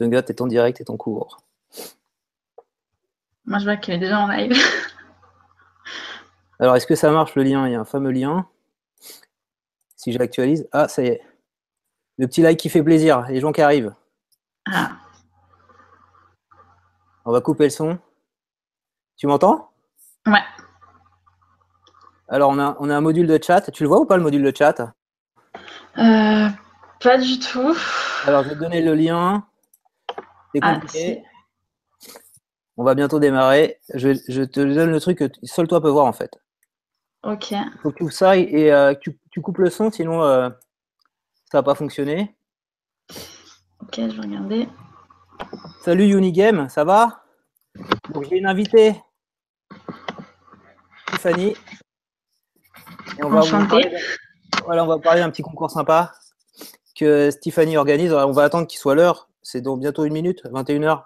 Zunga, t'es en direct et en cours. Moi, je vois qu'il est déjà en live. Alors, est-ce que ça marche le lien? Il y a un fameux lien. Si j'actualise. Ah, ça y est. Le petit like qui fait plaisir. Les gens qui arrivent. Ah. On va couper le son. Tu m'entends? Ouais. Alors, on a, on a un module de chat. Tu le vois ou pas le module de chat? Euh, pas du tout. Alors, je vais te donner le lien. C'est Ah. On va bientôt démarrer. Je, je te donne le truc que seul toi peux voir en fait. Ok. Il faut que tu ça et, et, euh, tu, tu coupes le son, sinon euh, ça va pas fonctionner. Ok, je vais regarder. Salut Unigame, ça va? Donc j'ai une invitée, Tiffany. Et on va, Enchantée. parler d'un- voilà, on va parler d'un petit concours sympa que Tiffany organise. On va attendre qu'il soit l'heure. C'est dans bientôt une minute, 21h.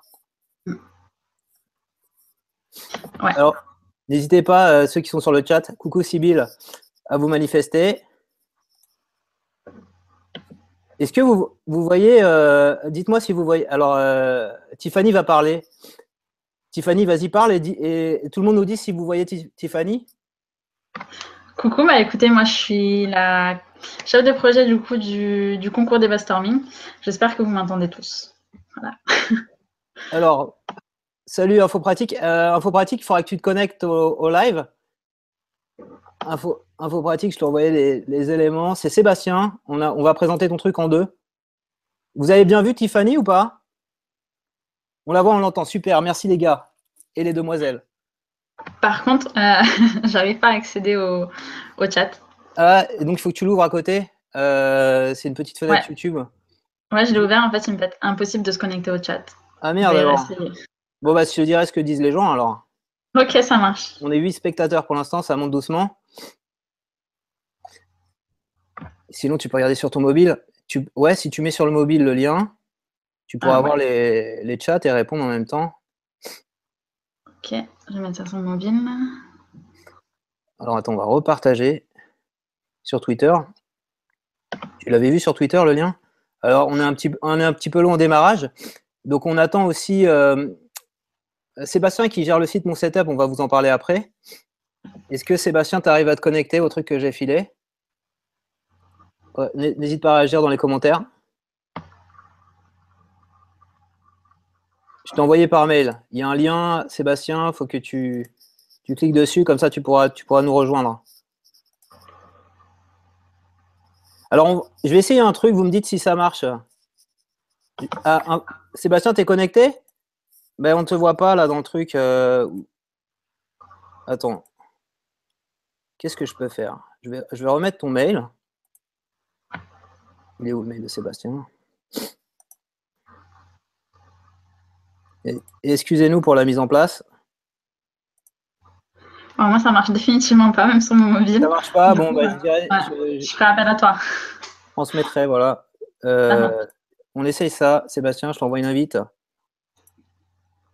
Ouais. Alors, n'hésitez pas, euh, ceux qui sont sur le chat, coucou Sibyl, à vous manifester. Est-ce que vous, vous voyez, euh, dites-moi si vous voyez, alors euh, Tiffany va parler. Tiffany, vas-y, parle et, tout le monde nous dit si vous voyez Ti- Tiffany. Coucou, bah écoutez, moi je suis la chef de projet du coup du, du concours des. J'espère que vous m'entendez tous. Alors, salut Info Pratique. Euh, Info Pratique, il faudra que tu te connectes au, au live. Info, Info Pratique, je t'ai envoyé les, les éléments. C'est Sébastien. On, a, on va présenter ton truc en deux. Vous avez bien vu Tiffany ou pas? On la voit, on l'entend. Super. Merci les gars et les demoiselles. Par contre, euh, j'arrive pas à accéder au, au chat. Ah, donc il faut que tu l'ouvres à côté. Euh, c'est une petite fenêtre Ouais. YouTube. Ouais, je l'ai ouvert, en fait, il me fait impossible de se connecter au chat. Ah merde alors. Bon bah je te dirai ce que disent les gens alors. Ok, ça marche. On est 8 spectateurs pour l'instant, ça monte doucement. Sinon, tu peux regarder sur ton mobile. Tu... Ouais, si tu mets sur le mobile le lien, tu pourras Ah, avoir les, les chats et répondre en même temps. Ok, je vais mettre ça sur mon mobile. Alors attends, on va repartager sur Twitter. Tu l'avais vu sur Twitter le lien? Alors on est un petit, peu long au démarrage. Donc on attend aussi euh, Sébastien qui gère le site Mon Setup, on va vous en parler après. Est-ce que Sébastien, tu à te connecter au truc que j'ai filé? N'hésite pas à réagir dans les commentaires. Je t'ai envoyé par mail. Il y a un lien, Sébastien, il faut que tu, tu cliques dessus, comme ça tu pourras, tu pourras nous rejoindre. Alors, je vais essayer un truc, vous me dites si ça marche. Ah, Sébastien, t'es connecté? Ben, on ne te voit pas là dans le truc. euh, Attends. Qu'est-ce que je peux faire? Je vais, je vais remettre ton mail. Il est où le mail de Sébastien? Excusez-nous pour la mise en place. Bon, moi, ça marche définitivement pas, même sur mon mobile. Ça marche pas Bon, coup, bah, je dirais. ouais. je- Je ferai appel à toi. transmettrai, voilà. Euh, on essaye ça, Sébastien, je t'envoie une invite.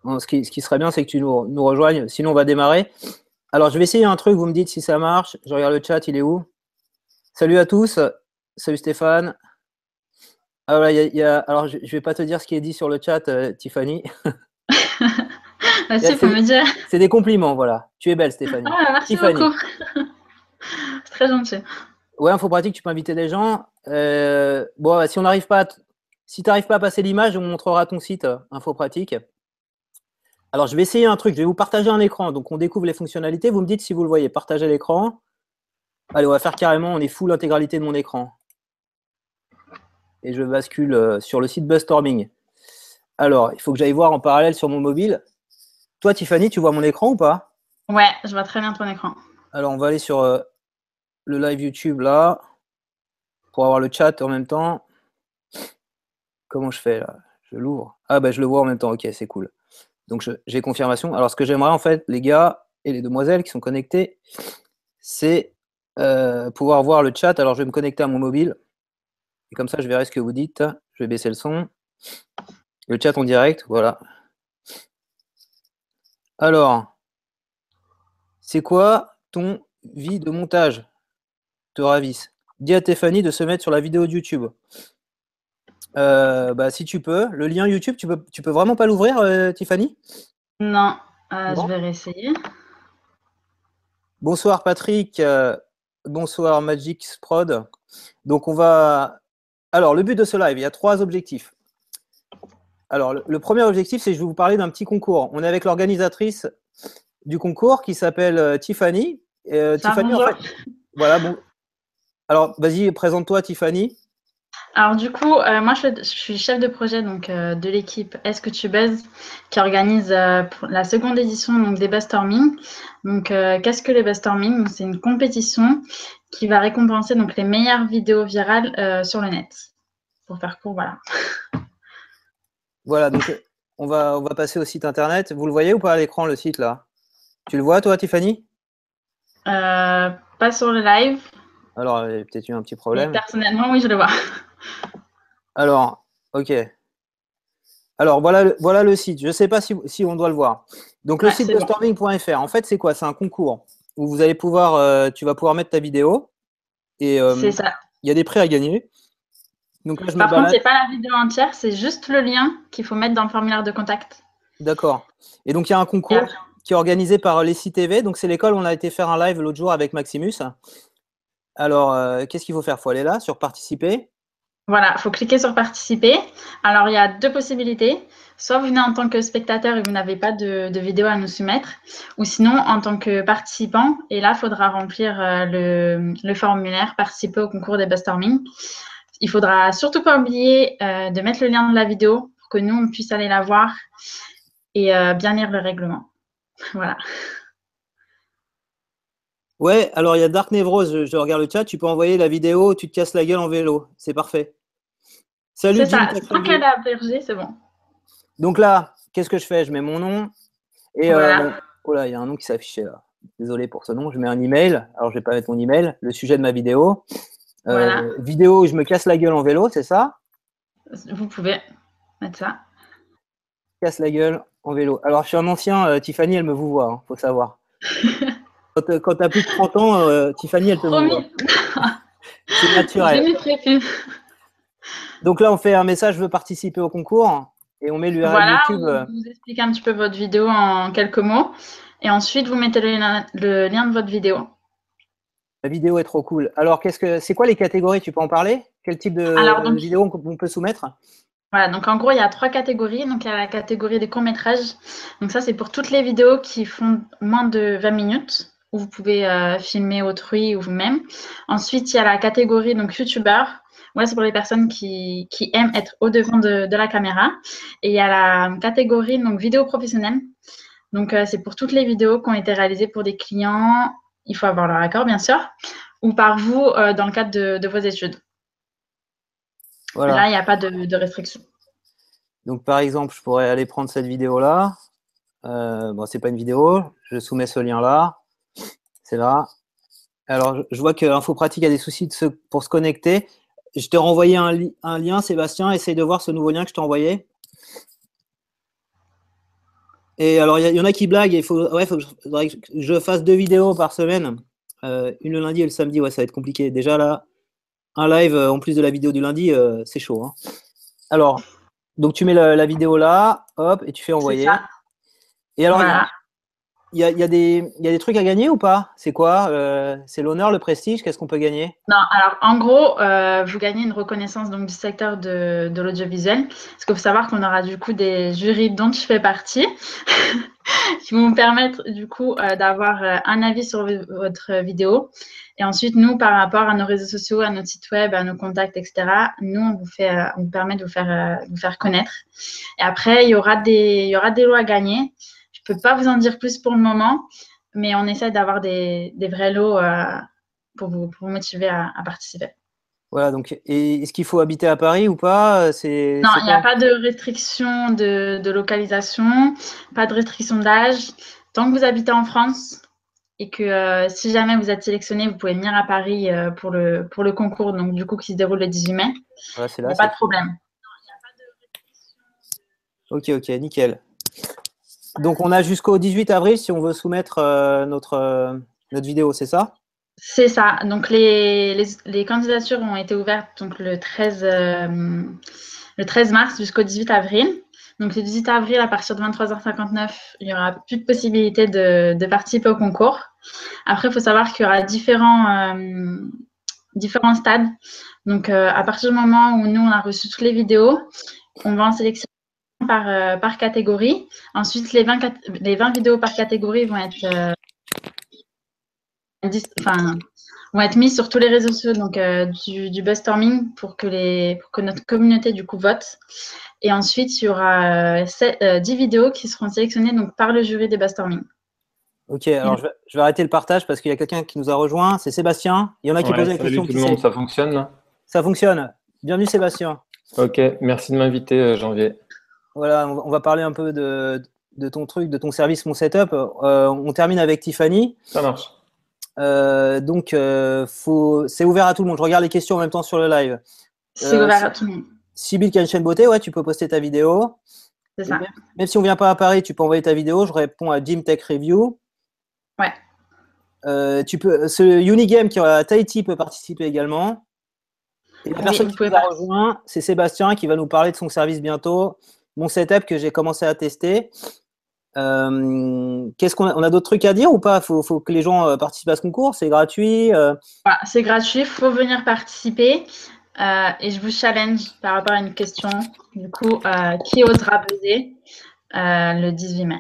Bon, ce, qui, ce qui serait bien, c'est que tu nous, nous rejoignes, sinon on va démarrer. Alors, je vais essayer un truc, vous me dites si ça marche. Je regarde le chat, il est où? Salut à tous, salut Stéphane. Ah, voilà, il y a- il y a- alors, je ne vais pas te dire ce qui est dit sur le chat, euh, Tiffany. Vas-y, c'est- il faut me dire. C'est des compliments, voilà. Tu es belle, Stéphanie. Ah, merci Tiffany. beaucoup. C'est très gentil. Ouais, info pratique, tu peux inviter des gens. Euh, bon, si on n'arrive pas, à si tu n'arrives pas à passer l'image, on montrera ton site euh, info pratique. Alors, je vais essayer un truc. Je vais vous partager un écran. Donc, on découvre les fonctionnalités. Vous me dites si vous le voyez. Partagez l'écran. Allez, on va faire carrément. On est full l'intégralité de mon écran. Et je bascule euh, sur le site Buzzstorming. Alors, il faut que j'aille voir en parallèle sur mon mobile. Toi, Tiffany, tu vois mon écran ou pas? Ouais, je vois très bien ton écran. Alors, on va aller sur euh, le live YouTube là, pour avoir le chat en même temps. Comment je fais là? Je l'ouvre. Ah, bah, je le vois en même temps. Ok, c'est cool. Donc, j'ai confirmation. Alors, ce que j'aimerais en fait, les gars et les demoiselles qui sont connectés, c'est euh, pouvoir voir le chat. Alors, je vais me connecter à mon mobile. Et comme ça, je verrai ce que vous dites. Je vais baisser le son. Le chat en direct, voilà. Alors, c'est quoi ton vie de montage te ravisse? Dis à Tiffany de se mettre sur la vidéo de YouTube. Euh, bah, si tu peux, le lien YouTube, tu peux, tu peux vraiment pas l'ouvrir, euh, Tiffany? Non, euh, Bon. je vais réessayer. Bonsoir Patrick, bonsoir Magic Prod. Donc on va. Alors le but de ce live, il y a trois objectifs. Alors le, le premier objectif, c'est je vais vous parler d'un petit concours. On est avec l'organisatrice du concours qui s'appelle euh, Tiffany. Euh, Tiffany, en bonjour. fait, voilà. Bon. Alors vas-y, présente-toi Tiffany. Alors du coup, euh, moi je, suis chef de projet donc euh, de l'équipe Est-ce que tu buzzes qui organise euh, la seconde édition donc des Buzzstorming. Donc qu'est-ce que les Buzzstorming Donc, C'est une compétition qui va récompenser donc les meilleures vidéos virales sur le net. Pour faire court, voilà. Voilà, donc on va, on va passer au site internet. Vous le voyez ou pas à l'écran le site là? Tu le vois toi, Tiffany? Euh, pas sur le live, Alors il y a peut-être eu un petit mais problème. personnellement oui je le vois. Alors, ok. Alors, voilà le, voilà le site. Je ne sais pas si, si on doit le voir. Donc, le Ouais, site de bon. storming.fr, en fait, c'est quoi? C'est un concours où vous allez pouvoir, euh, tu vas pouvoir mettre ta vidéo et euh, C'est ça. il y a des prix à gagner. Donc là, je me Par contre, balade. c'est pas la vidéo entière, c'est juste le lien qu'il faut mettre dans le formulaire de contact. D'accord. Et donc, il y a un concours qui est organisé par les TV. Donc, c'est l'école. On a été faire un live l'autre jour avec Maximus. Alors, euh, qu'est-ce qu'il faut faire? Il faut aller là sur participer? Voilà, il faut cliquer sur participer. Alors, il y a deux possibilités. Soit vous venez en tant que spectateur et vous n'avez pas de, de vidéo à nous soumettre, ou sinon en tant que participant. Et là, il faudra remplir euh, le, le formulaire participer au concours des Buzzstorming. Il faudra surtout pas oublier euh, de mettre le lien de la vidéo pour que nous, on puisse aller la voir et euh, bien lire le règlement. Voilà. Ouais, alors il y a Dark Nevros, je, je regarde le chat. Tu peux envoyer la vidéo tu te casses la gueule en vélo. C'est parfait. Salut, C'est ça. C'est bon. Donc là, qu'est-ce que je fais? Je mets mon nom. Et Voilà. euh, oh là, il y a un nom qui affiché là. Désolé pour ce nom. Je mets un email. Alors, je vais pas mettre mon email. Le sujet de ma vidéo. Euh, Voilà. Vidéo où je me casse la gueule en vélo, c'est ça? Vous pouvez mettre ça. Casse la gueule en vélo. Alors, je suis un ancien. euh, Tiffany, elle me vous voit. hein, faut savoir. quand euh, quand tu as plus de 30 ans, Tiffany, elle te vous voit. C'est naturel. Donc là, on fait un message, je veux participer au concours. Et on met l'URL Voilà, YouTube. euh, vous, expliquez un petit peu votre vidéo en quelques mots. Et ensuite, vous mettez le lien, le lien de votre vidéo. La vidéo est trop cool. Alors, qu'est-ce que c'est quoi les catégories? Tu peux en parler? Quel type de Alors, donc- vidéo on on peut soumettre? Voilà, donc en gros, il y a trois catégories. Donc, il y a la catégorie des courts-métrages. Donc, ça, c'est pour toutes les vidéos qui font moins de 20 minutes, où vous pouvez euh, filmer autrui ou vous-même. Ensuite, il y a la catégorie donc YouTuber. Ouais, c'est pour les personnes qui, qui aiment être au-devant de, de la caméra. Et il y a la catégorie donc vidéo professionnelle. Donc, euh, c'est pour toutes les vidéos qui ont été réalisées pour des clients. Il faut avoir leur accord, bien sûr, ou par vous euh, dans le cadre de, de vos études. Voilà. Là, il n'y a pas de, de restriction. Donc, par exemple, je pourrais aller prendre cette vidéo-là. Euh, bon, c'est pas une vidéo. Je soumets ce lien-là. C'est là. Alors, je- vois que Infopratique a des soucis de se- pour se connecter. Je t'ai renvoyé un, li- un lien, Sébastien. Essaye de voir ce nouveau lien que je t'ai envoyé. Et alors, il y, en a qui blaguent. Il faut, ouais, faut que je, faudrait que je fasse deux vidéos par semaine. Euh, une le lundi et le samedi. Ouais, ça va être compliqué. Déjà, là, un live euh, en plus de la vidéo du lundi, euh, c'est chaud. hein. Alors, donc tu mets la, la vidéo là, hop, et tu fais envoyer. Et alors, Voilà. Il y, a, y a des trucs à gagner ou pas? C'est quoi euh, C'est l'honneur, le prestige? Qu'est-ce qu'on peut gagner? Non, alors en gros, euh, vous gagnez une reconnaissance donc, du secteur de, l'audiovisuel. Parce qu'il faut savoir qu'on aura du coup des jurys dont je fais partie, qui vont vous permettre du coup euh, d'avoir un avis sur votre vidéo. Et ensuite, nous, par rapport à nos réseaux sociaux, à notre site web, à nos contacts, etc., nous, on vous, fait, on vous permet de vous faire, connaître. Et après, il y aura des, il y aura des à gagner. Je ne peux pas vous en dire plus pour le moment, mais on essaie d'avoir des, des vrais lots euh, pour, vous, pour vous motiver à, à participer. Voilà, donc, est-ce qu'il faut habiter à Paris ou pas? C'est Non, il n'y a pas de restriction de, de localisation, pas de restriction d'âge. Tant que vous habitez en France et que euh, si jamais vous êtes sélectionné, vous pouvez venir à Paris euh, pour, le, pour le concours, donc du coup qui se déroule le 18 mai, Voilà, c'est il n'y a pas de problème. Ok, ok, nickel. Donc, on a jusqu'au 18 avril si on veut soumettre euh, notre, euh, notre vidéo, c'est ça? C'est ça. Donc, les, les, candidatures ont été ouvertes donc, le, 13, le 13 mars jusqu'au 18 avril. Donc, le 18 avril, à partir de 23h59, il n'y aura plus de possibilité de, de, participer au concours. Après, il faut savoir qu'il y aura différents, différents stades. Donc, à partir du moment où nous, on a reçu toutes les vidéos, on va en sélectionner par, euh, par catégorie. Ensuite, les 20, les 20 vidéos par catégorie vont être, euh, enfin, vont être mises sur tous les réseaux sociaux donc, euh, du, du buzzstorming pour que, les, pour que notre communauté du coup vote. Et ensuite, il y aura 10 vidéos qui seront sélectionnées donc, par le jury des buzzstorming. Ok, alors je vais, arrêter le partage parce qu'il y a quelqu'un qui nous a rejoint, c'est Sébastien. Il y en a qui posent la question. Tout le monde, ça fonctionne Ça fonctionne. Bienvenue Sébastien. Ok, merci de m'inviter, Janvier. Voilà, on va parler un peu de, ton truc, de ton service, mon setup. Euh, on termine avec Tiffany. Ça marche. Euh, donc, euh, c'est ouvert à tout le monde. Je regarde les questions en même temps sur le live. C'est ouvert à tout le monde. Sibyl chaîne Beauté, ouais, tu peux poster ta vidéo. C'est ça. Même, si on vient pas à Paris, tu peux envoyer ta vidéo. Je réponds à Jim Tech Review. Ouais. tu peux, ce Unigame qui est à Tahiti peut participer également. Et la personne qui nous a rejoint, c'est Sébastien qui va nous parler de son service bientôt mon setup que j'ai commencé à tester. Euh, qu'est-ce qu'on a, on a d'autres trucs à dire ou pas? Il faut, que les gens euh, participent à ce concours. C'est gratuit. Euh? c'est gratuit. Il faut venir participer. et je vous challenge par rapport à une question. Du coup, qui osera peser le 18 mai?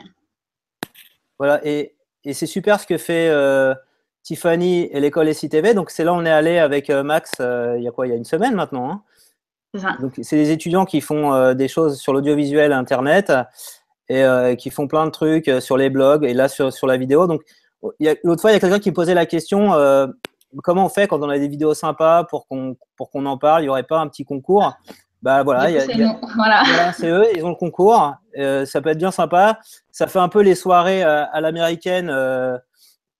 Voilà. Et, c'est super ce que fait Tiffany et l'école SITV. Donc, c'est là où on est allé avec Max il y a quoi? Il y a une semaine maintenant. Hein. Donc, c'est des étudiants qui font euh, des choses sur l'audiovisuel, Internet, et euh, qui font plein de trucs euh, sur les blogs et là sur, sur la vidéo. Donc, l'autre fois, il y a quelqu'un qui me posait la question comment on fait quand on a des vidéos sympas pour qu'on pour qu'on en parle? Il n'y aurait pas un petit concours? Bah voilà, c'est eux, ils ont le concours. ça peut être bien sympa. Ça fait un peu les soirées à l'américaine.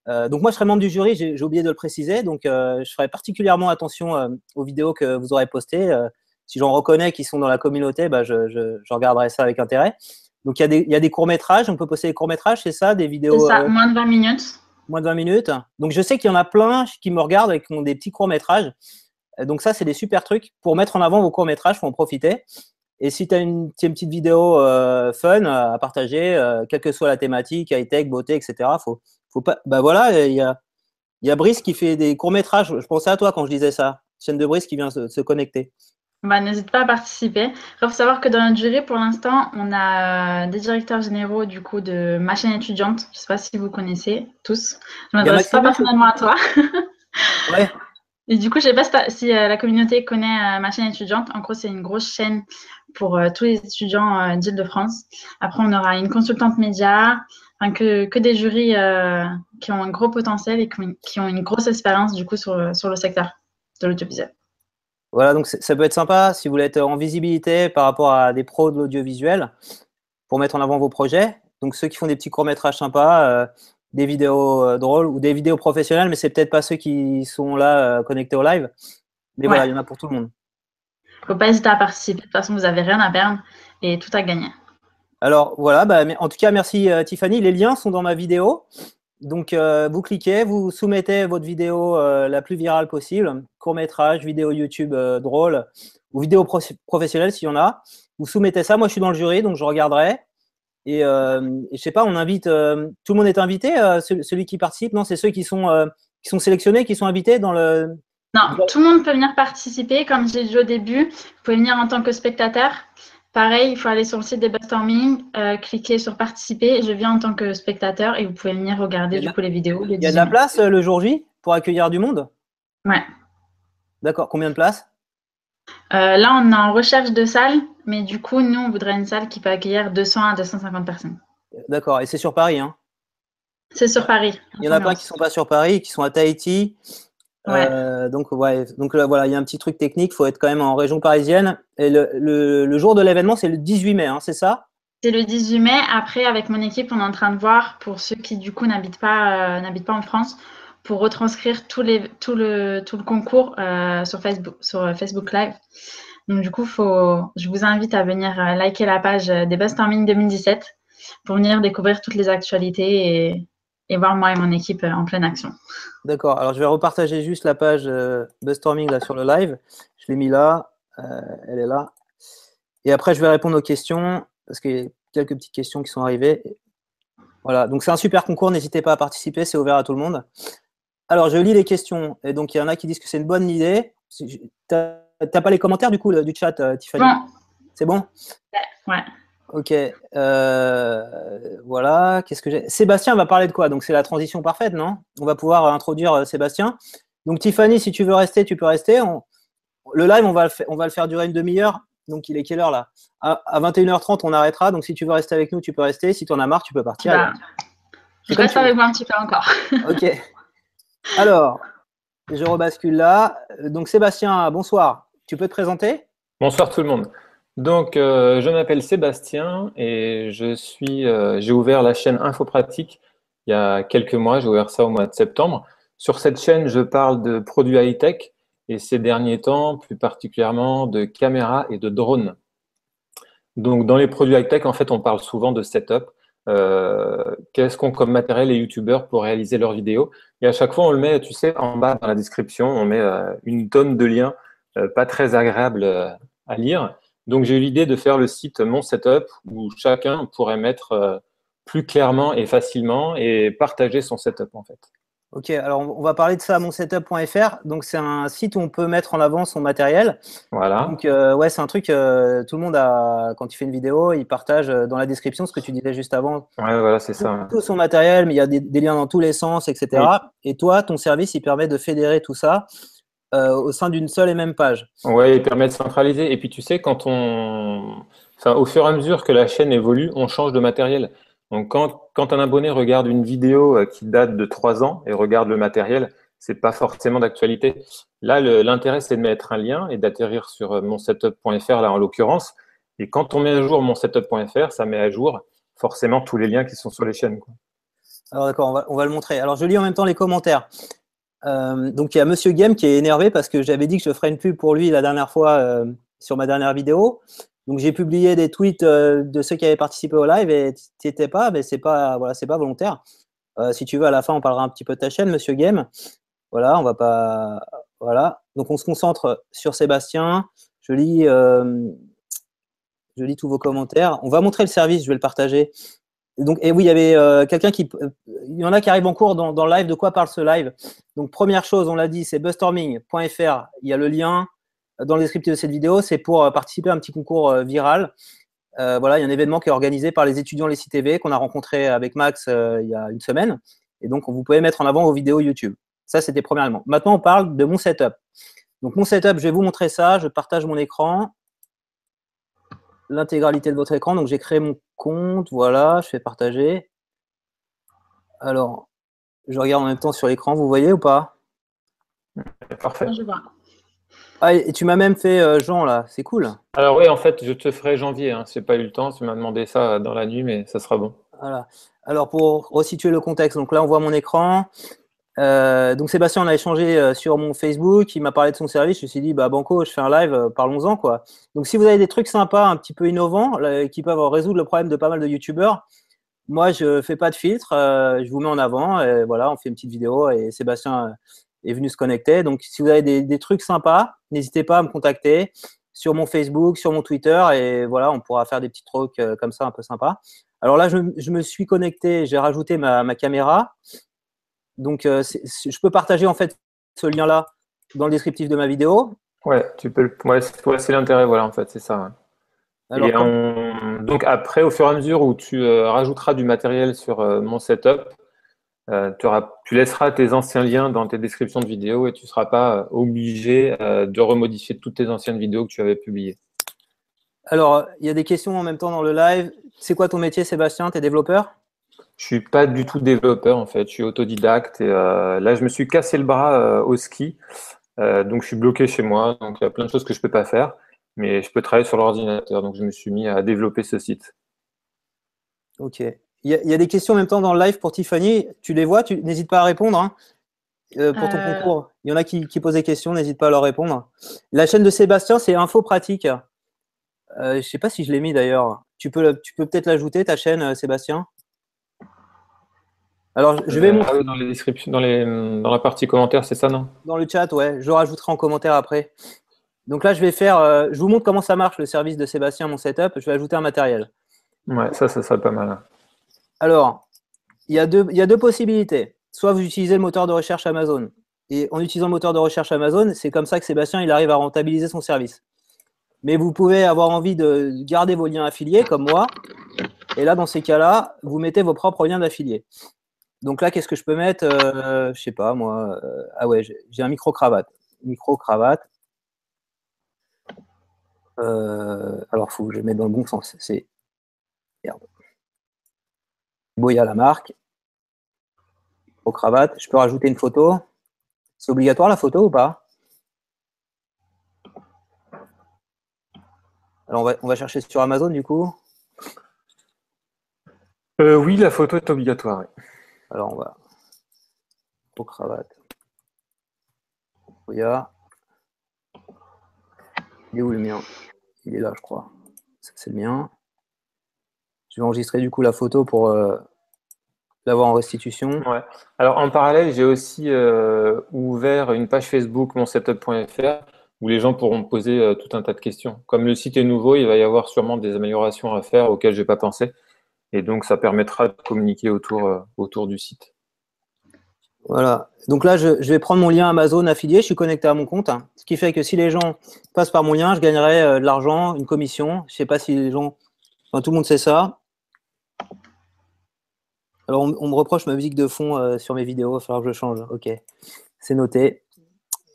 donc moi, je serai membre du jury. J'ai oublié de le préciser. Donc je ferai particulièrement attention aux vidéos que vous aurez postées si j'en reconnais qui sont dans la communauté, bah, je, regarderai ça avec intérêt. Donc il y, a des, courts-métrages, on peut poster des courts-métrages, c'est ça, des vidéos C'est ça, euh, moins de 20 minutes. Moins de 20 minutes. Donc je sais qu'il y en a plein qui me regardent et qui ont des petits courts-métrages. Donc ça, c'est des super trucs. Pour mettre en avant vos courts-métrages, il faut en profiter. Et si tu as une, petite vidéo euh, fun à partager, euh, quelle que soit la thématique, high-tech, beauté, etc., faut, faut pas. Bah voilà, il y a, y a Brice qui fait des courts-métrages. Je pensais à toi quand je disais ça. Chaîne de Brice qui vient se connecter. Bah, n'hésite pas à participer. Il faut savoir que dans notre jury, pour l'instant, on a euh, des directeurs généraux du coup de ma chaîne étudiante. Je ne sais pas si vous connaissez tous. Je ne m'adresse pas personnellement à toi. ouais. Et du coup, je ne sais pas si, euh, la communauté connaît euh, ma chaîne étudiante. En gros, c'est une grosse chaîne pour tous les étudiants d'Île-de-France. Après, on aura une consultante média, enfin, que, que, des jurys qui ont un gros potentiel et qui ont une grosse expérience du coup sur, sur le secteur de l'audiovisuel. Voilà, donc ça peut être sympa si vous voulez être en visibilité par rapport à des pros de l'audiovisuel pour mettre en avant vos projets. Donc ceux qui font des petits courts-métrages sympas, euh, des vidéos euh, drôles ou des vidéos professionnelles, mais c'est peut-être pas ceux qui sont là euh, connectés au live. Mais voilà, il y en a pour tout le monde. Faut pas hésiter à participer. De toute façon, vous n'avez rien à perdre et tout à gagner. Alors voilà, bah, en tout cas, merci Tiffany. Les liens sont dans ma vidéo. Donc, euh, vous cliquez, vous soumettez votre vidéo euh, la plus virale possible, court métrage, vidéo YouTube euh, drôle ou vidéo professionnelle s'il y en a. Vous soumettez ça. Moi, je suis dans le jury, donc je regarderai. Et, je je sais pas, on invite. tout le monde est invité, celui qui participe? Non, c'est ceux qui sont qui sont sélectionnés, qui sont invités dans le. Non, tout le monde peut venir participer. Comme j'ai dit au début, vous pouvez venir en tant que spectateur. Pareil, il faut aller sur le site des Buzzstorming, euh, cliquer sur participer. Je viens en tant que spectateur et vous pouvez venir regarder du coup les vidéos. Il y a de la place euh, le jour J pour accueillir du monde? Ouais. D'accord. Combien de places? Euh, Là, on est en recherche de salles, mais du coup, nous, on voudrait une salle qui peut accueillir 200 à 250 personnes. D'accord. Et c'est sur Paris, hein? C'est sur Paris. Il y en a plein qui ne sont pas sur Paris, qui sont à Tahiti. Euh, donc, ouais, donc voilà, il y a un petit truc technique, il faut être quand même en région parisienne. Et le, jour de l'événement, c'est le 18 mai, hein, c'est ça? C'est le 18 mai. Après, avec mon équipe, on est en train de voir pour ceux qui, du coup, n'habitent pas, euh, n'habitent pas en France, pour retranscrire tout, les, tout, le, tout le concours euh, sur, Facebook, sur Facebook Live. Donc, du coup, faut, je vous invite à venir liker la page des Buzz 2017 pour venir découvrir toutes les actualités et, et voir moi et mon équipe en pleine action. D'accord. Alors, je vais repartager juste la page euh, Buzzstorming là, sur le live. Je l'ai mis là. elle est là. Et après, je vais répondre aux questions parce qu'il y a quelques petites questions qui sont arrivées. Voilà. Donc, c'est un super concours. N'hésitez pas à participer. C'est ouvert à tout le monde. Alors, je lis les questions. Et donc, il y en a qui disent que c'est une bonne idée. Tu n'as pas les commentaires du coup du chat, Tiffany? C'est bon? Ouais. Ok. Euh, voilà. Qu'est-ce que j'ai? Sébastien va parler de quoi? Donc c'est la transition parfaite, non? On va pouvoir introduire euh, Sébastien. Donc Tiffany, si tu veux rester, tu peux rester. Le live, on va le, on va le faire durer une demi-heure. Donc il est quelle heure là? À, 21h30, on arrêtera. Donc si tu veux rester avec nous, tu peux rester. Si tu en as marre, tu peux partir. Bah, je reste avec moi un petit peu encore. ok. Alors, je rebascule là. Donc Sébastien, bonsoir. Tu peux te présenter? Bonsoir tout le monde. Donc, euh, je m'appelle Sébastien et je suis, euh, j'ai ouvert la chaîne Infopratique il y a quelques mois. J'ai ouvert ça au mois de septembre. Sur cette chaîne, je parle de produits high-tech et ces derniers temps, plus particulièrement de caméras et de drones. Donc, dans les produits high-tech, en fait, on parle souvent de setup. Euh, Qu'est-ce qu'ont comme matériel les youtubeurs pour réaliser leurs vidéos? Et à chaque fois, on le met, tu sais, en bas dans la description, on met une tonne de liens pas très agréables à lire. Donc j'ai eu l'idée de faire le site Mon Setup où chacun pourrait mettre euh, plus clairement et facilement et partager son setup en fait. Ok, alors on va parler de ça à monsetup.fr. Donc c'est un site où on peut mettre en avant son matériel. Voilà. Donc euh, ouais, c'est un truc, euh, tout le monde a, quand tu fais une vidéo, il partage dans la description ce que tu disais juste avant. Ouais, voilà, c'est ça. Tout son matériel, mais il y a des, liens dans tous les sens, etc. Et toi, ton service, il permet de fédérer tout ça euh, au sein d'une seule et même page. Oui, il permet de centraliser. Et puis tu sais, quand on, enfin, au fur et à mesure que la chaîne évolue, on change de matériel. Donc quand, quand un abonné regarde une vidéo euh, qui date de trois ans et regarde le matériel, c'est pas forcément d'actualité. Là, l'intérêt, c'est de mettre un lien et d'atterrir sur euh, monsetup.fr, là en l'occurrence. Et quand on met à jour monsetup.fr, ça met à jour forcément tous les liens qui sont sur les chaînes. Alors d'accord, on va, on va, le montrer. Alors je lis en même temps les commentaires. Euh, donc il y a Monsieur Game qui est énervé parce que j'avais dit que je ferais une pub pour lui la dernière fois euh, sur ma dernière vidéo. Donc j'ai publié des tweets euh, de ceux qui avaient participé au live et tu étais pas, mais c'est pas voilà, c'est pas volontaire. si tu veux, à la fin, on parlera un petit peu de ta chaîne, Monsieur Game. Voilà, on va pas, voilà. Donc on se concentre sur Sébastien. Je lis, je lis tous vos commentaires. On va montrer le service, je vais le partager donc, et oui, il y avait euh, quelqu'un qui. Il y en a qui arrivent en cours dans, le live. De quoi parle ce live? Donc, première chose, on l'a dit, c'est buzzstorming.fr. Il y a le lien dans le descriptif de cette vidéo. C'est pour euh, participer à un petit concours euh, viral. voilà, il y a un événement qui est organisé par les étudiants les CTV qu'on a rencontré avec Max il y a une semaine. Et donc, vous pouvez mettre en avant vos vidéos YouTube. Ça, c'était premièrement. Maintenant, on parle de mon setup. Donc, mon setup, je vais vous montrer ça. Je partage mon écran l'intégralité de votre écran. Donc, j'ai créé mon compte. Voilà, je fais partager. Alors, je regarde en même temps sur l'écran. Vous voyez ou pas? Parfait. Ah, et tu m'as même fait euh, Jean là, c'est cool. Alors oui, en fait, je te ferai janvier. Hein. C'est pas eu le temps. Tu m'as demandé ça dans la nuit, mais ça sera bon. Voilà. Alors pour resituer le contexte, donc là on voit mon écran. Euh, donc Sébastien, on a échangé euh, sur mon Facebook, il m'a parlé de son service, je me suis dit, bah Banco, je fais un live, euh, parlons-en quoi. Donc si vous avez des trucs sympas, un petit peu innovants, qui peuvent résoudre le problème de pas mal de youtubeurs, moi je fais pas de filtre, je vous mets en avant, et voilà, on fait une petite vidéo et Sébastien est venu se connecter. Donc si vous avez des, trucs sympas, n'hésitez pas à me contacter sur mon Facebook, sur mon Twitter, et voilà, on pourra faire des petits trucs comme ça un peu sympas. Alors là, je, me suis connecté, j'ai rajouté ma caméra. Donc, euh, je peux partager en fait ce lien-là dans le descriptif de ma vidéo. Ouais, tu peux. Ouais, c'est l'intérêt, voilà, en fait, c'est ça. Donc après, au fur et à mesure où tu euh, rajouteras du matériel sur euh, mon setup, tu, tu, laisseras tes anciens liens dans tes descriptions de vidéos et tu ne seras pas obligé de remodifier toutes tes anciennes vidéos que tu avais publiées. Alors, il y a des questions en même temps dans le live. C'est quoi ton métier, Sébastien? Tu es développeur? Je suis pas du tout développeur en fait, je suis autodidacte et euh, là je me suis cassé le bras euh, au ski, euh, donc je suis bloqué chez moi, donc il y a plein de choses que je peux pas faire, mais je peux travailler sur l'ordinateur, donc je me suis mis à développer ce site. Ok. Il y, a, des questions en même temps dans le live pour Tiffany, tu les vois, tu n'hésites pas à répondre hein, pour ton concours. Il y en a qui, posent des questions, n'hésite pas à leur répondre. La chaîne de Sébastien, c'est Info Pratique. je ne sais pas si je l'ai mis d'ailleurs. Tu peux, tu peux peut-être l'ajouter, ta chaîne, Sébastien? Alors, je vais Euh, montrer ah dans les descriptions, dans, les, dans la partie commentaires, c'est ça, non? Dans le chat, ouais. Je le rajouterai en commentaire après. Donc là, je vais faire. euh, je vous montre comment ça marche le service de Sébastien, mon setup. Je vais ajouter un matériel. Ouais, ça, ça serait pas mal. Alors, il y, a deux, il y a deux possibilités. Soit vous utilisez le moteur de recherche Amazon. Et en utilisant le moteur de recherche Amazon, c'est comme ça que Sébastien il arrive à rentabiliser son service. Mais vous pouvez avoir envie de garder vos liens affiliés, comme moi. Et là, dans ces cas-là, vous mettez vos propres liens d'affiliés. Donc là, qu'est-ce que je peux mettre Euh, Je sais pas, moi. euh, ah ouais, j'ai un micro-cravate. Micro-cravate. Euh, alors, faut que je mette dans le bon sens. C'est. Merde. Boya la marque. Au cravate. Je peux rajouter une photo. C'est obligatoire la photo ou pas? Alors on va, on va chercher sur Amazon du coup? Euh, oui, la photo est obligatoire. oui. Alors on va. Au cravate. Boya. Il est où le mien? Il est là, je crois. Ça, c'est le mien. Je vais enregistrer du coup la photo pour euh, l'avoir en restitution. Alors en parallèle, j'ai aussi euh, ouvert une page Facebook monsetup.fr où les gens pourront poser euh, tout un tas de questions. Comme le site est nouveau, il va y avoir sûrement des améliorations à faire auxquelles je n'ai pas pensé. Et donc ça permettra de communiquer autour, euh, autour du site. Voilà. Donc là, je, je vais prendre mon lien Amazon affilié. Je suis connecté à mon compte. hein. Ce qui fait que si les gens passent par mon lien, je gagnerai euh, de l'argent, une commission. Je sais pas si les gens. Enfin, tout le monde sait ça. Alors, on, on me reproche ma musique de fond euh, sur mes vidéos. Il va falloir que je change. Ok. C'est noté.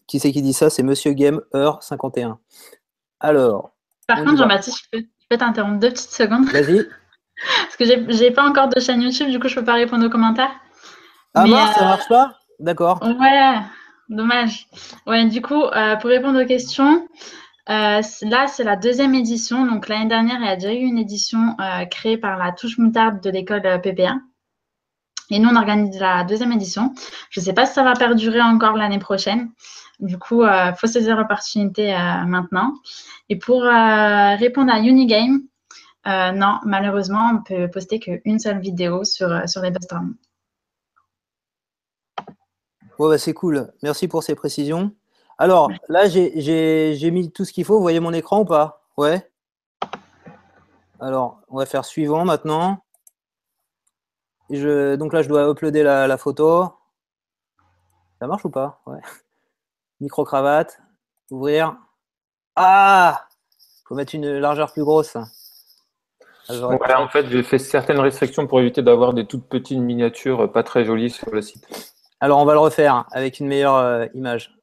Qui c'est qui dit ça? C'est Monsieur Game Heure 51. Alors, Par contre. Jean-Baptiste, je peux, je peux t'interrompre deux petites secondes vas-y. Parce que j'ai j'ai pas encore de chaîne YouTube, du coup, je peux pas répondre aux commentaires. Ah Mais, ça euh, marche pas? D'accord. Ouais, dommage. Ouais, du coup, euh, pour répondre aux questions, euh, là, c'est la deuxième édition. Donc, l'année dernière, il y a déjà eu une édition créée par la touche moutarde de l'école PPA. Et nous, on organise la deuxième édition. Je ne sais pas si ça va perdurer encore l'année prochaine. Du coup, il faut saisir l'opportunité maintenant. Et pour répondre à Unigame, euh, non, malheureusement, on peut poster qu'une seule vidéo sur, euh, sur les brainstorms. Ouais, bah, c'est cool. Merci pour ces précisions. Alors, là, j'ai- mis tout ce qu'il faut. Vous voyez mon écran ou pas? Ouais. Alors, on va faire suivant maintenant. Je, donc là, je dois uploader la, la photo. Ça marche ou pas? Ouais. Micro-cravate. Ouvrir. Ah faut mettre une largeur plus grosse. J'aurais Voilà, en fait, j'ai fait certaines restrictions pour éviter d'avoir des toutes petites miniatures pas très jolies sur le site. Alors, on va le refaire avec une meilleure euh, image.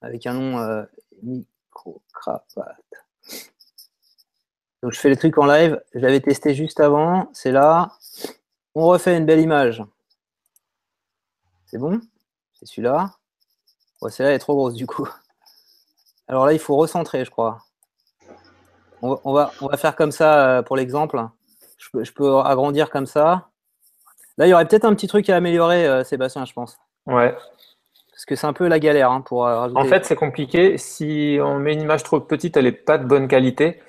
Avec un nom euh, micro-cravate. Donc, je fais le truc en live. Je l'avais testé juste avant. C'est là. On refait une belle image. C'est bon? C'est celui-là? Ouais, celle-là est trop grosse du coup. Alors là, il faut recentrer, je crois. On va, on va, on va faire comme ça euh, pour l'exemple. Je peux, je peux agrandir comme ça. Là, il y aurait peut-être un petit truc à améliorer, euh, Sébastien, je pense. Ouais. Parce que c'est un peu la galère hein, pour euh, rajouter. En fait, c'est compliqué. Si on met une image trop petite, elle n'est pas de bonne qualité.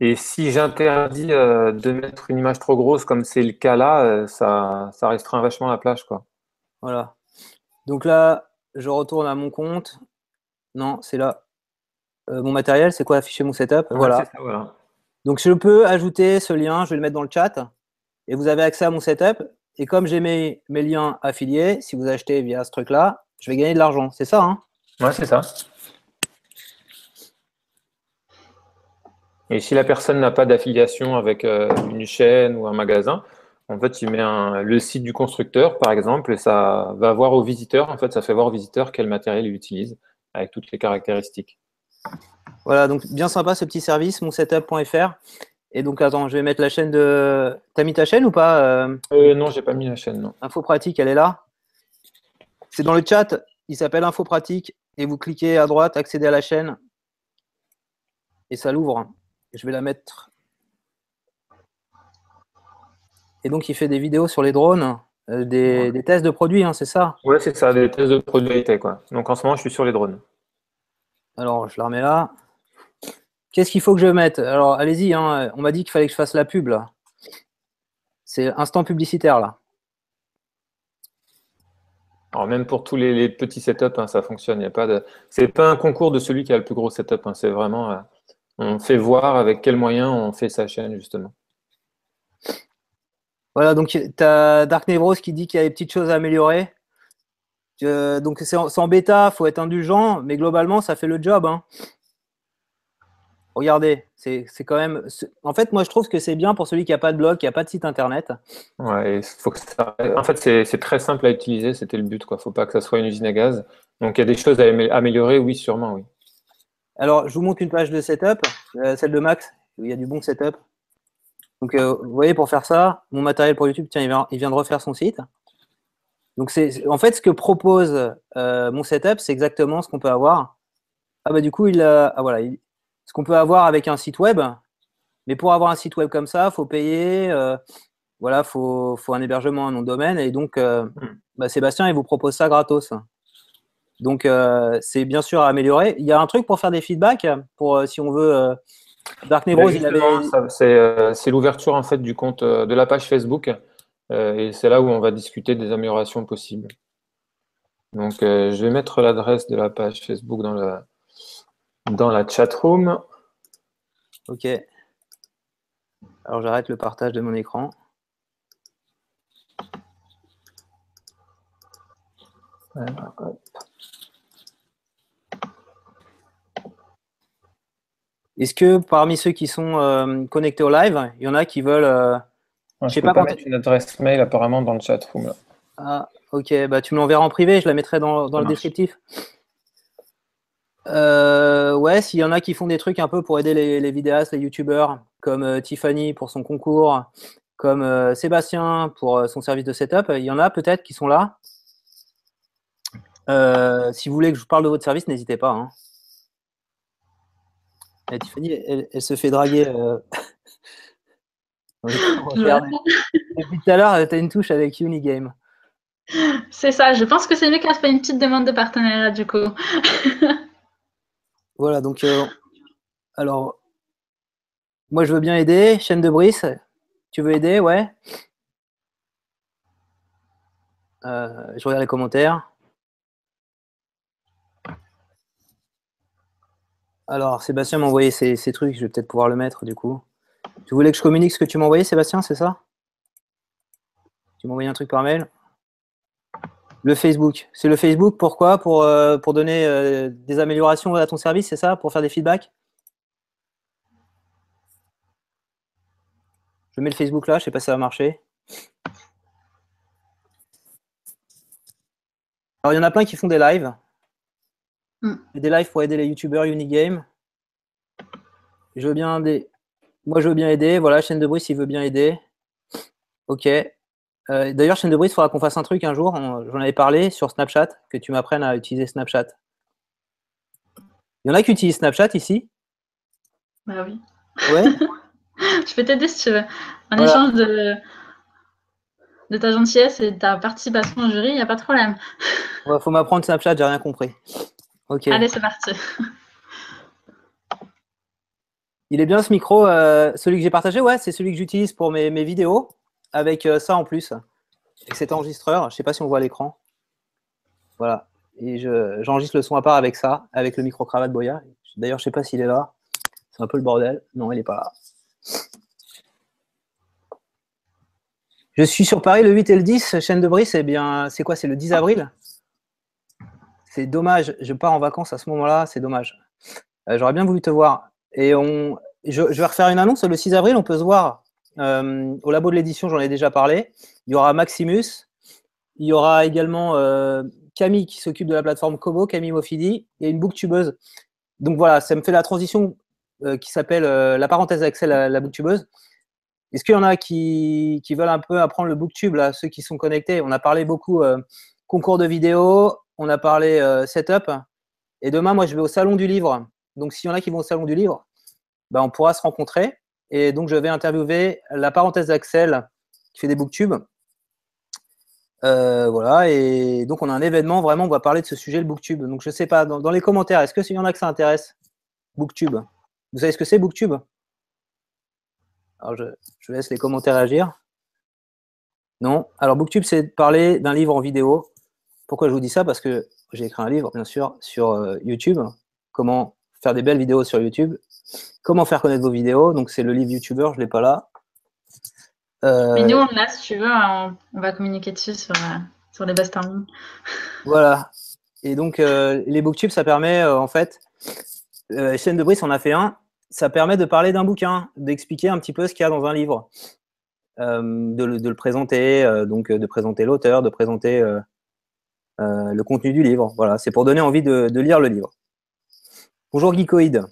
Et si j'interdis euh, de mettre une image trop grosse, comme c'est le cas là, euh, ça, ça restreint vachement la plage, quoi. Voilà. Donc là, je retourne à mon compte. Non, c'est là. Euh, mon matériel, c'est quoi afficher mon setup Ouais, Voilà. c'est ça, voilà. Donc je peux ajouter ce lien, je vais le mettre dans le chat. Et vous avez accès à mon setup. Et comme j'ai mes, mes liens affiliés, si vous achetez via ce truc-là, je vais gagner de l'argent. C'est ça, hein Ouais, c'est ça. Et si la personne n'a pas d'affiliation avec euh, une chaîne ou un magasin, en fait, il met un- le site du constructeur, par exemple, et ça va voir au visiteur, en fait, ça fait voir au visiteur quel matériel il utilise, avec toutes les caractéristiques. Voilà, donc bien sympa ce petit service, monsetup.fr. Et donc, attends, je vais mettre la chaîne de. T'as mis ta chaîne ou pas euh, Euh, non, j'ai pas mis la chaîne, non. Info pratique, elle est là. C'est dans le chat, il s'appelle Info pratique. Et vous cliquez à droite, accéder à la chaîne. Et ça l'ouvre. Je vais la mettre. Et donc, il fait des vidéos sur les drones, euh, des, des tests de produits, hein, c'est ça? Ouais, c'est ça, des tests de produit quoi. Donc en ce moment, je suis sur les drones. Alors, je la remets là. Qu'est-ce qu'il faut que je mette? Alors, allez-y, hein, on m'a dit qu'il fallait que je fasse la pub, là. C'est instant publicitaire, là. Alors même pour tous les, petits setups, hein, ça fonctionne. Ce pas de... C'est pas un concours de celui qui a le plus gros setup. Hein. C'est vraiment, euh, on fait voir avec quels moyens on fait sa chaîne justement. Voilà, donc tu as Dark Nevros qui dit qu'il y a des petites choses à améliorer. Donc c'est en, bêta, il faut être indulgent, mais globalement, ça fait le job. Hein. Regardez, c'est quand même. En fait, moi, je trouve que c'est bien pour celui qui n'a pas de blog, qui n'a pas de site internet. Ouais, faut que ça... En fait, c'est très simple à utiliser, c'était le but. Il ne faut pas que ça soit une usine à gaz. Donc, il y a des choses à améliorer, oui, sûrement, oui. Alors, je vous montre une page de setup, euh, celle de Max, où il y a du bon setup. Donc, euh, vous voyez, pour faire ça, mon matériel pour YouTube, tiens, il vient, il vient de refaire son site. Donc, c'est en fait ce que propose euh, mon setup, c'est exactement ce qu'on peut avoir. Ah bah du coup, il, ah, voilà, il, ce qu'on peut avoir avec un site web. Mais pour avoir un site web comme ça, il faut payer. Euh, voilà, il faut, un hébergement, un nom de domaine. Et donc, euh, hmm. bah, Sébastien, il vous propose ça gratos. Donc, euh, c'est bien sûr à améliorer. Il y a un truc pour faire des feedbacks, pour si on veut. Dark Nebros, il avait. C'est l'ouverture en fait du compte de la page Facebook. Et c'est là où on va discuter des améliorations possibles. Donc, je vais mettre l'adresse de la page Facebook dans le, dans la chat room. Ok. Alors j'arrête le partage de mon écran. Est-ce que parmi ceux qui sont euh, connectés au live, il y en a qui veulent. Euh, je sais pas, pas mettre une adresse mail apparemment dans le chat room. Ah, ok. Bah, tu me l'enverras en privé, je la mettrai dans, dans le descriptif. Euh, ouais, s'il y en a qui font des trucs un peu pour aider les, vidéastes, les youtubeurs, comme euh, Tiffany pour son concours, comme euh, Sébastien pour son service de setup, il y en a peut-être qui sont là. si vous voulez que je vous parle de votre service, n'hésitez pas. Hein. Eh, Tiffany, elle, se fait draguer. Depuis tout à l'heure, tu as une touche avec Unigame. C'est ça, je pense que c'est lui qui a fait une petite demande de partenariat du coup. Voilà, donc, euh, alors, moi je veux bien aider. Chaîne de Brice, tu veux aider? Ouais. Euh, je regarde les commentaires. Alors, Sébastien m'a envoyé ces, trucs, je vais peut-être pouvoir le mettre du coup. Tu voulais que je communique ce que tu m'as envoyé, Sébastien, c'est ça? Tu m'as envoyé un truc par mail? Le Facebook. C'est le Facebook, pourquoi? Pour, euh, pour donner euh, des améliorations à ton service, c'est ça? Pour faire des feedbacks? Je mets le Facebook là, je ne sais pas si ça va marcher. Alors, il y en a plein qui font des lives. Hmm. Des lives pour aider les youtubeurs Unigame. Je veux bien aider. Moi, je veux bien aider. Voilà, chaîne de bruit s'il veut bien aider. Ok. Euh, d'ailleurs, chaîne de brise, il faudra qu'on fasse un truc un jour. J'en avais parlé sur Snapchat, que tu m'apprennes à utiliser Snapchat. Il y en a qui utilisent Snapchat ici? Bah oui. Ouais. je peux t'aider si tu veux. En échange de, de ta gentillesse et de ta participation au jury, il n'y a pas de problème. Il faut m'apprendre Snapchat, j'ai rien compris. Ok. Allez, c'est parti. Il est bien ce micro, euh, celui que j'ai partagé Ouais, c'est celui que j'utilise pour mes, vidéos avec euh, ça en plus, avec cet enregistreur. Je ne sais pas si on voit l'écran. Voilà. Et j'enregistre le son à part avec ça, avec le micro-cravate Boya. D'ailleurs, je ne sais pas s'il est là. C'est un peu le bordel. Non, il n'est pas là. Je suis sur Paris le 8 et le 10, chaîne de Brice. Eh bien, c'est quoi C'est le 10 avril? C'est dommage. Je pars en vacances à ce moment-là. C'est dommage. Euh, j'aurais bien voulu te voir. Et on, je, vais refaire une annonce. Le 6 avril, on peut se voir euh, au labo de l'édition, j'en ai déjà parlé. Il y aura Maximus. Il y aura également euh, Camille qui s'occupe de la plateforme Kobo, Camille Mofidi. Il y a une booktubeuse. Donc voilà, ça me fait la transition euh, qui s'appelle la parenthèse Excel, la, la booktubeuse. Est-ce qu'il y en a qui, veulent un peu apprendre le booktube, là, ceux qui sont connectés? On a parlé beaucoup concours de vidéo, on a parlé setup. Et demain, moi, je vais au salon du livre. Donc, s'il y en a qui vont au salon du livre, ben, on pourra se rencontrer. Et donc, je vais interviewer la parenthèse d'Axel qui fait des booktubes. Euh, voilà, et donc on a un événement, vraiment, on va parler de ce sujet, le booktube. Donc, je ne sais pas, dans, les commentaires, est-ce qu'il y en a que ça intéresse Booktube? Vous savez ce que c'est, booktube? Alors, je, je, laisse les commentaires agir. Non Alors, booktube, c'est parler d'un livre en vidéo. pourquoi je vous dis ça? Parce que j'ai écrit un livre, bien sûr, sur euh, YouTube. Comment faire des belles vidéos sur YouTube. Comment faire connaître vos vidéos. Donc, c'est le livre YouTuber, je ne l'ai pas là. Euh, Mais nous, on l'a, si tu veux, on, va communiquer dessus sur, euh, sur les best Voilà. Et donc, les booktubes, ça permet, en fait, chaîne de Brice, on a fait un. Ça permet de parler d'un bouquin, d'expliquer un petit peu ce qu'il y a dans un livre. de, le présenter, donc de présenter l'auteur, de présenter euh, le contenu du livre. Voilà, c'est pour donner envie de, lire le livre. Bonjour Geekoid.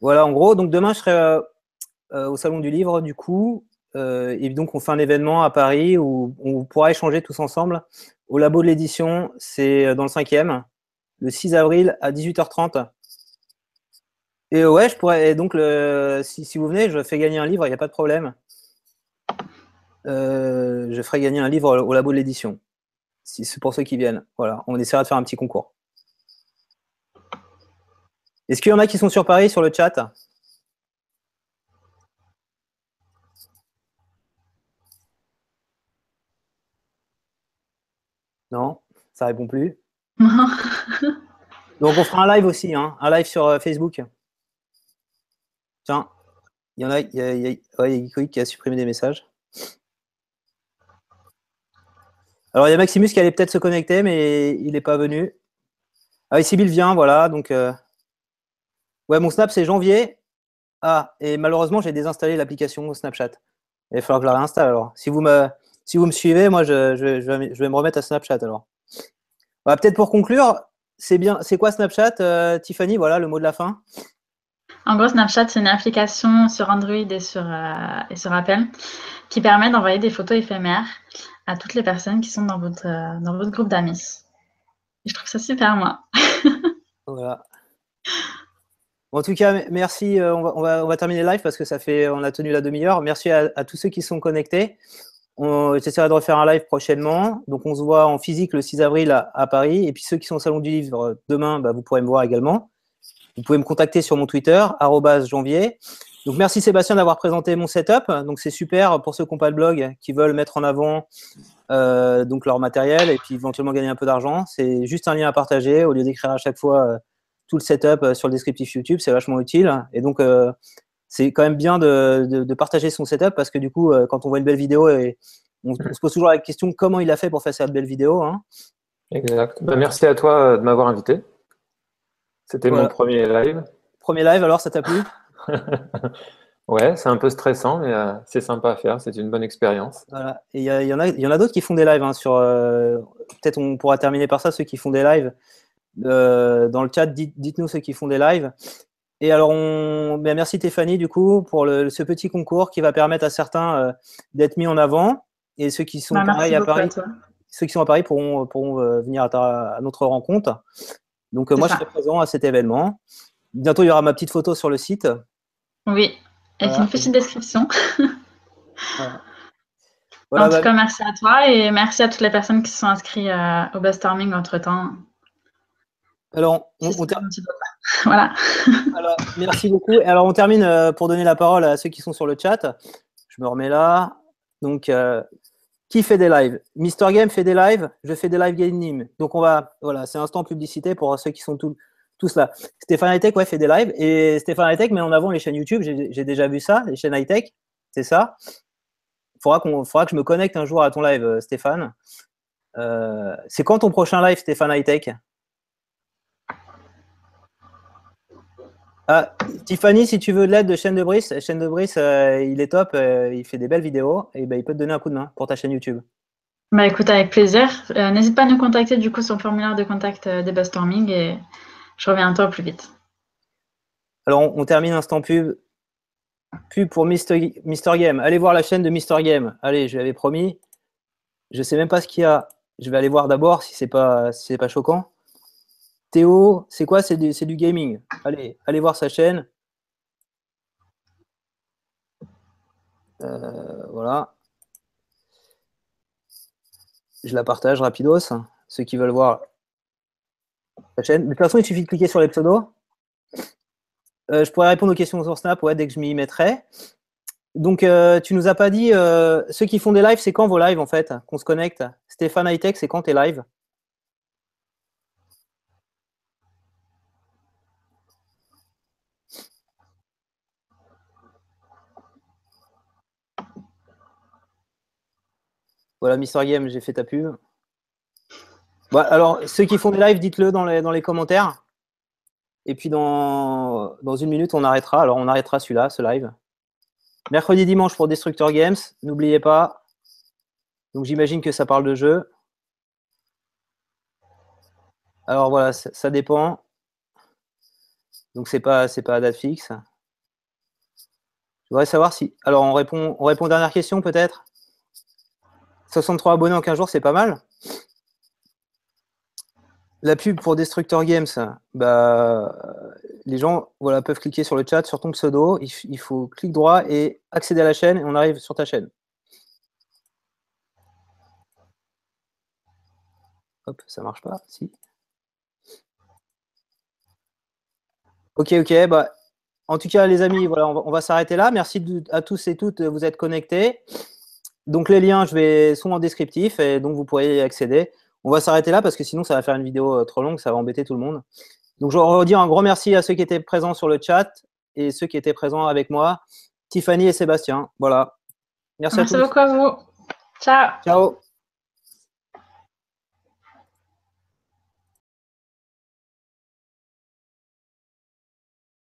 Voilà, en gros, donc demain je serai euh, euh, au salon du livre, du coup, et donc on fait un événement à Paris où on pourra échanger tous ensemble au labo de l'édition. C'est dans le 5e, le 6 avril à 18h30. Et ouais, je pourrais. donc, le, si, si, vous venez, je fais gagner un livre, il n'y a pas de problème. je ferai gagner un livre au labo de l'édition c'est pour ceux qui viennent. Voilà, on essaiera de faire un petit concours. Est-ce qu'il y en a qui sont sur Paris sur le chat Non, ça répond plus. Donc on fera un live aussi, hein, un live sur euh, Facebook. Tiens, il y en a, il y a, il y a qui a supprimé des messages. Alors, il y a Maximus qui allait peut-être se connecter, mais il n'est pas venu. Ah, ici, Bill vient, voilà. Donc, euh, ouais, mon Snap, c'est janvier. Ah, et malheureusement, j'ai désinstallé l'application Snapchat. Il va falloir que je la réinstalle alors. Si vous me, si vous me suivez, moi, je, vais, me remettre à Snapchat alors. Peut-être pour conclure, c'est bien. C'est quoi Snapchat, euh, Tiffany? Voilà le mot de la fin. En gros, Snapchat, c'est une application sur Android et sur, euh, et sur Apple qui permet d'envoyer des photos éphémères à toutes les personnes qui sont dans votre, euh, dans votre groupe d'amis. je trouve ça super, moi. voilà. En tout cas, merci. Euh, on va, on, va, live parce que ça fait, on a tenu la demi-heure. Merci à, tous ceux qui sont connectés. J'essaierai de refaire un live prochainement. Donc, on se voit en physique le 6 avril à, Paris. Et puis, ceux qui sont au Salon du Livre euh, demain, bah, vous pourrez me voir également. Vous pouvez me contacter sur mon Twitter, janvier. Donc merci Sébastien d'avoir présenté mon setup. Donc c'est super pour ceux qui n'ont pas de blog, qui veulent mettre en avant euh, leur matériel et puis éventuellement gagner un peu d'argent. C'est juste un lien à partager au lieu d'écrire à chaque fois tout le setup euh, sur le descriptif YouTube. C'est vachement utile. Et donc c'est quand même bien de, partager son setup parce que du coup, quand on voit une belle vidéo, et on, se pose toujours la question comment il a fait pour faire cette belle vidéo. Hein. Exact. Bah, merci à toi de m'avoir invité. C'était mon premier live. Premier live, alors ça t'a plu? Ouais, c'est un peu stressant, mais euh, c'est sympa à faire. C'est une bonne expérience. Voilà. Et il y, en a, y en a d'autres qui font des lives. Hein, sur, euh, peut-être on pourra terminer par ça, ceux qui font des lives. Euh, dans le chat, dites, nous ceux qui font des lives. Et alors, on, ben, merci Stéphanie, du coup, pour le, ce petit concours qui va permettre à certains d'être mis en avant. Et ceux qui sont bah, à Paris, ceux qui sont à Paris pourront, pourront venir à, notre rencontre. Donc, moi, je serai présent à cet événement. Bientôt, il y aura ma petite photo sur le site. Oui, et une petite description. en tout bah, cas, merci à toi et merci à toutes les personnes qui se sont inscrites euh, au Bastorming entre-temps. Alors, on, voilà. Alors, merci beaucoup. Alors, on termine pour donner la parole à ceux qui sont sur le chat. Je me remets là. Donc, euh, qui fait des lives? Mister Game fait des lives, je fais des live gaming. Donc, on va, voilà, c'est instant publicité pour ceux qui sont tous tout cela. Stéphane Hightech ouais, fait des lives et Stéphane Hightech met en avant les chaînes YouTube. J'ai déjà vu ça, les chaînes Hightech, c'est ça. Il faudra, qu'on faudra que je me connecte un jour à ton live, euh, Stéphane. Euh, c'est quand ton prochain live, Stéphane Hightech? Ah, Tiffany, si tu veux de l'aide de chaîne de Brice, chaîne de Brice, euh, il est top, il fait des belles vidéos et ben, il peut te donner un coup de main pour ta chaîne YouTube. Bah écoute, avec plaisir. N'hésite pas à nous contacter du coup sur le formulaire de contact des Bastorming et je reviens à toi plus vite. Alors, on, termine instant pub. Pub pour Mister, Game. Allez voir la chaîne de Mister Game. Allez, je l'avais promis. Je sais même pas ce qu'il y a. Je vais aller voir d'abord si c'est pas si pas choquant. C'est quoi? C'est du, gaming. Allez, allez voir sa chaîne. Euh, voilà. Je la partage rapidos. Ceux qui veulent voir chaîne. De toute façon, il suffit de cliquer sur les pseudos. Euh, je pourrais répondre aux questions sur Snap ouais, dès que je m'y mettrai. Donc, euh, tu nous as pas dit, ceux qui font des lives, c'est quand vos lives en fait Qu'on se connecte? Stéphane Hightech, c'est quand tu es Voilà, Mister Game, j'ai fait ta pub. alors, ceux qui font des lives, dites-le dans les, commentaires. Et puis, dans, une minute, on arrêtera. Alors, on arrêtera celui-là, ce live. Mercredi, dimanche pour Destructor Games. N'oubliez pas. Donc, j'imagine que ça parle de jeu. Alors, voilà, ça, dépend. Donc, c'est pas, pas à date fixe. Je voudrais savoir si. Alors, on répond, on répond dernière question, peut-être? 63 abonnés en 15 jours, c'est pas mal. La pub pour Destructor Games, bah, les gens voilà, peuvent cliquer sur le chat, sur ton pseudo. Il, faut clic droit et accéder à la chaîne et on arrive sur ta chaîne. Hop, ça marche pas. Si. Ok, ok. Bah, en tout cas, les amis, voilà, on va, s'arrêter là. Merci à tous et toutes vous être connectés. Donc les liens, je vais sont en descriptif et donc vous pourrez y accéder. On va s'arrêter là parce que sinon ça va faire une vidéo euh, trop longue, ça va embêter tout le monde. Donc je redis un gros merci à ceux qui étaient présents sur le chat et ceux qui étaient présents avec moi, Tiffany et Sébastien. Voilà. Merci, à tous. Merci beaucoup à vous. Ciao. Ciao.